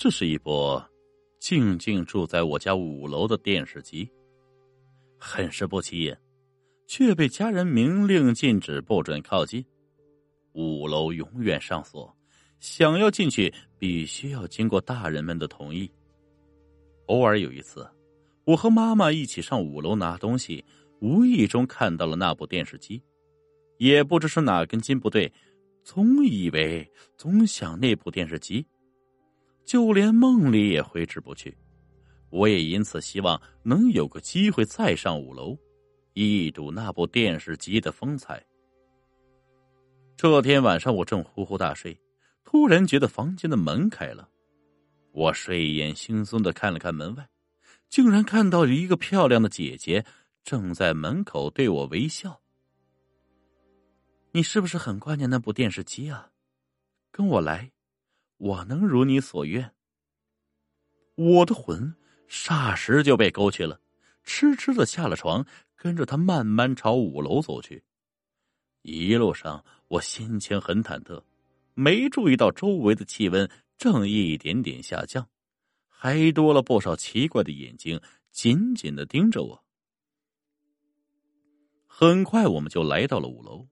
这是一部静静住在我家五楼的电视机，很是不起眼，却被家人明令禁止不准靠近。五楼永远上锁，想要进去必须要经过大人们的同意。偶尔有一次，我和妈妈一起上五楼拿东西，无意中看到了那部电视机，也不知是哪根筋不对，总以为总想那部电视机，就连梦里也挥之不去。我也因此希望能有个机会再上五楼，一睹那部电视机的风采。这天晚上，我正呼呼大睡，突然觉得房间的门开了。我睡眼惺忪的看了看门外，竟然看到一个漂亮的姐姐正在门口对我微笑。你是不是很挂念那部电视机啊？跟我来，我能如你所愿。我的魂霎时就被勾去了，痴痴的下了床，跟着他慢慢朝五楼走去。一路上，我心情很忐忑，没注意到周围的气温正一点点下降，还多了不少奇怪的眼睛紧紧的盯着我。很快，我们就来到了五楼。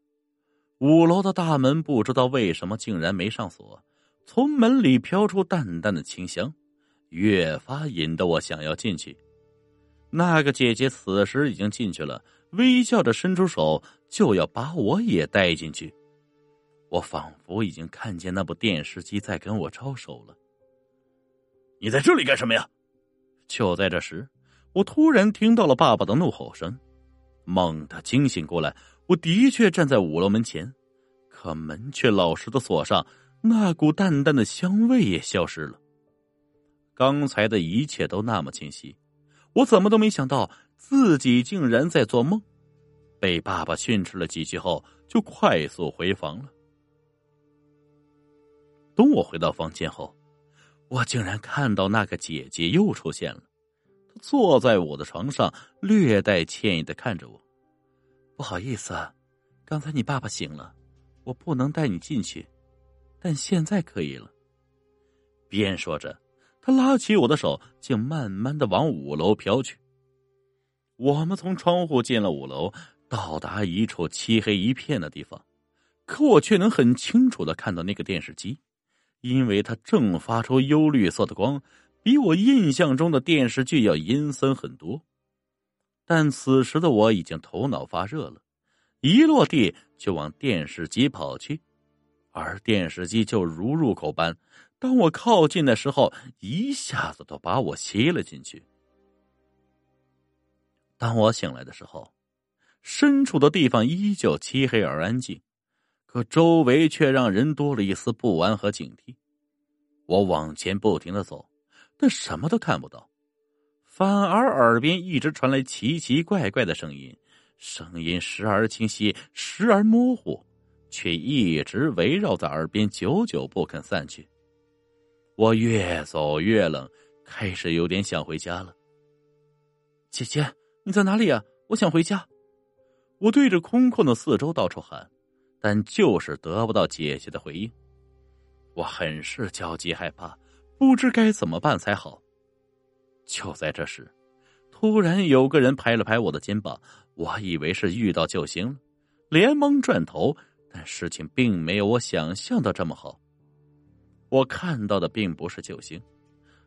五楼的大门不知道为什么竟然没上锁，从门里飘出淡淡的清香，越发引得我想要进去。那个姐姐此时已经进去了。微笑着伸出手，就要把我也带进去。我仿佛已经看见那部电视机在跟我招手了。你在这里干什么呀？就在这时，我突然听到了爸爸的怒吼声，猛地惊醒过来。我的确站在五楼门前，可门却老实的锁上，那股淡淡的香味也消失了。刚才的一切都那么清晰，我怎么都没想到。自己竟然在做梦，被爸爸训斥了几句后，就快速回房了。等我回到房间后，我竟然看到那个姐姐又出现了。她坐在我的床上，略带歉意的看着我：“不好意思，刚才你爸爸醒了，我不能带你进去，但现在可以了。”边说着，他拉起我的手，竟慢慢的往五楼飘去。我们从窗户进了五楼，到达一处漆黑一片的地方，可我却能很清楚的看到那个电视机，因为它正发出幽绿色的光，比我印象中的电视剧要阴森很多。但此时的我已经头脑发热了，一落地就往电视机跑去，而电视机就如入口般，当我靠近的时候，一下子都把我吸了进去。当我醒来的时候，身处的地方依旧漆黑而安静，可周围却让人多了一丝不安和警惕。我往前不停的走，但什么都看不到，反而耳边一直传来奇奇怪怪的声音，声音时而清晰，时而模糊，却一直围绕在耳边，久久不肯散去。我越走越冷，开始有点想回家了。姐姐。你在哪里啊？我想回家。我对着空旷的四周到处喊，但就是得不到姐姐的回应。我很是焦急害怕，不知该怎么办才好。就在这时，突然有个人拍了拍我的肩膀，我以为是遇到救星了，连忙转头，事情并没有我想象的这么好。我看到的并不是救星。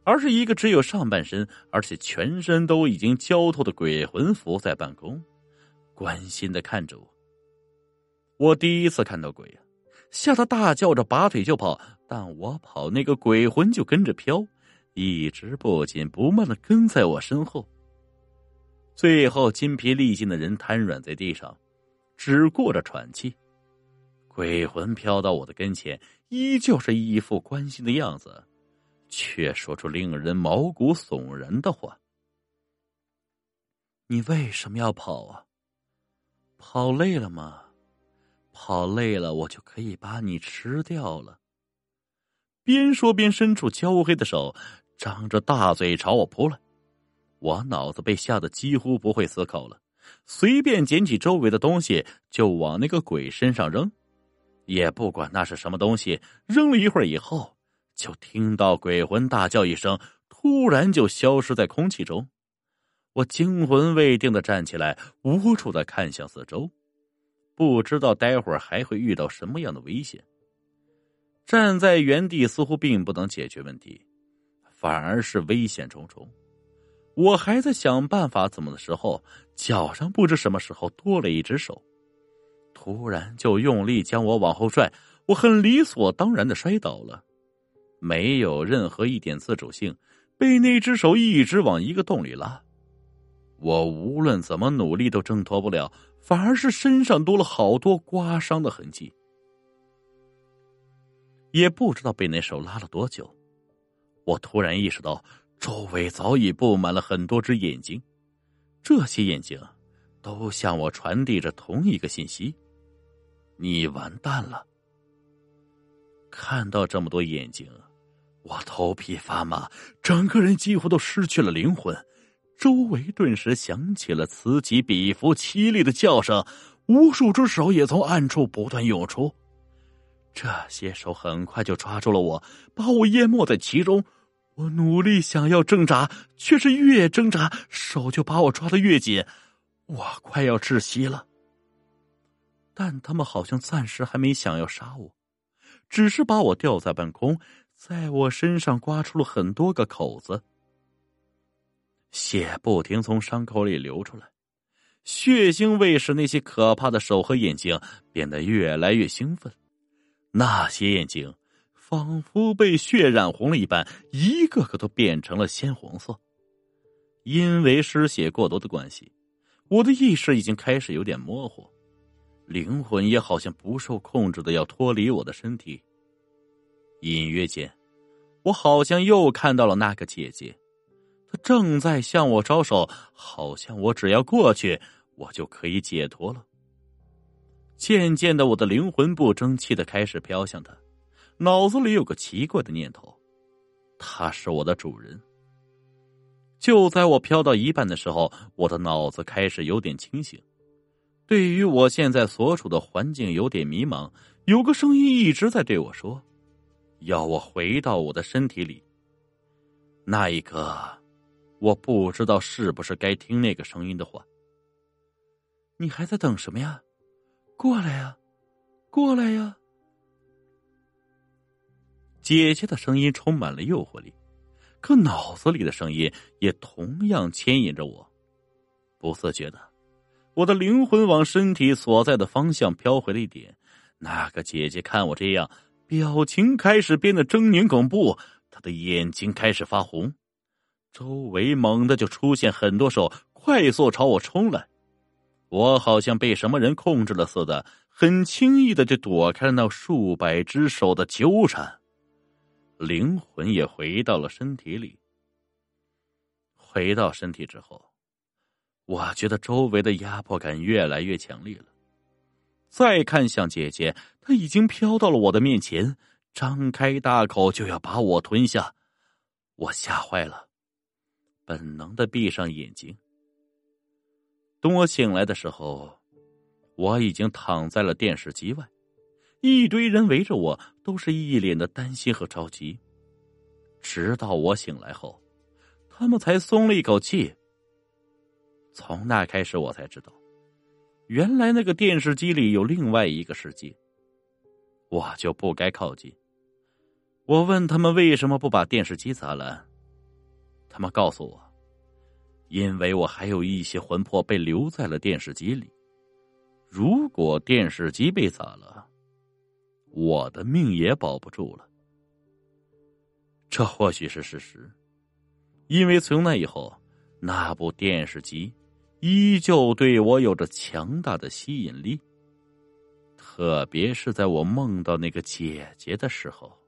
而是一个只有上半身，而且全身都已经焦透的鬼魂伏在半空，关心的看着我。我第一次看到鬼呀，吓得大叫着拔腿就跑，但我跑，那个鬼魂就跟着飘，一直不紧不慢的跟在我身后。最后筋疲力尽的人瘫软在地上，只顾着喘气。鬼魂飘到我的跟前，依旧是一副关心的样子。却说出令人毛骨悚然的话：“你为什么要跑啊？跑累了吗？跑累了，我就可以把你吃掉了。”边说边伸出焦黑的手，张着大嘴朝我扑来。我脑子被吓得几乎不会思考了，随便捡起周围的东西就往那个鬼身上扔，也不管那是什么东西。扔了一会儿以后。就听到鬼魂大叫一声，突然就消失在空气中。我惊魂未定的站起来，无助的看向四周，不知道待会儿还会遇到什么样的危险。站在原地似乎并不能解决问题，反而是危险重重。我还在想办法怎么的时候，脚上不知什么时候多了一只手，突然就用力将我往后拽，我很理所当然的摔倒了，没有任何一点自主性，被那只手一直往一个洞里拉。我无论怎么努力都挣脱不了，反而是身上多了好多刮伤的痕迹。也不知道被那手拉了多久，我突然意识到。周围早已布满了很多只眼睛，这些眼睛都向我传递着同一个信息：你完蛋了。看到这么多眼睛，我头皮发麻，整个人几乎都失去了灵魂。周围顿时响起了此起彼伏、凄厉的叫声，无数只手也从暗处不断涌出。这些手很快就抓住了我，把我淹没在其中。我努力想要挣扎，却是越挣扎手就把我抓得越紧，我快要窒息了。但他们好像暂时还没想要杀我，只是把我吊在半空，在我身上刮出了很多个口子，血不停从伤口里流出来，血腥味使那些可怕的手和眼睛变得越来越兴奋，那些眼睛。仿佛被血染红了一般，一个个都变成了鲜红色。因为失血过多的关系，我的意识已经开始有点模糊，灵魂也好像不受控制的要脱离我的身体。隐约间，我好像又看到了那个姐姐，她正在向我招手，好像我只要过去，我就可以解脱了。渐渐的，我的灵魂不争气的开始飘向她。脑子里有个奇怪的念头，他是我的主人。就在我飘到一半的时候，我的脑子开始有点清醒。对于我现在所处的环境有点迷茫，有个声音一直在对我说：“要我回到我的身体里。”那一刻，我不知道是不是该听那个声音的话。你还在等什么呀？过来呀，过来呀！姐姐的声音充满了诱惑力，可脑子里的声音也同样牵引着我。不自觉的，我的灵魂往身体所在的方向飘回了一点。那个姐姐看我这样，表情开始变得狰狞恐怖，她的眼睛开始发红，周围猛地就出现很多手，快速朝我冲来。我好像被什么人控制了似的，很轻易的就躲开了那数百只手的纠缠。灵魂也回到了身体里。回到身体之后，我觉得周围的压迫感越来越强烈了。再看向姐姐，她已经飘到了我的面前，张开大口就要把我吞下。我吓坏了，本能的闭上眼睛。等我醒来的时候，我已经躺在了电视机外。一堆人围着我，都是一脸的担心和着急。直到我醒来后，他们才松了一口气。从那开始，我才知道，原来那个电视机里有另外一个世界，我就不该靠近。我问他们为什么不把电视机砸了，他们告诉我，因为我还有一些魂魄被留在了电视机里，如果电视机被砸了。我的命也保不住了，这或许是事实，因为从那以后，那部电视机依旧对我有着强大的吸引力，特别是在我梦到那个姐姐的时候。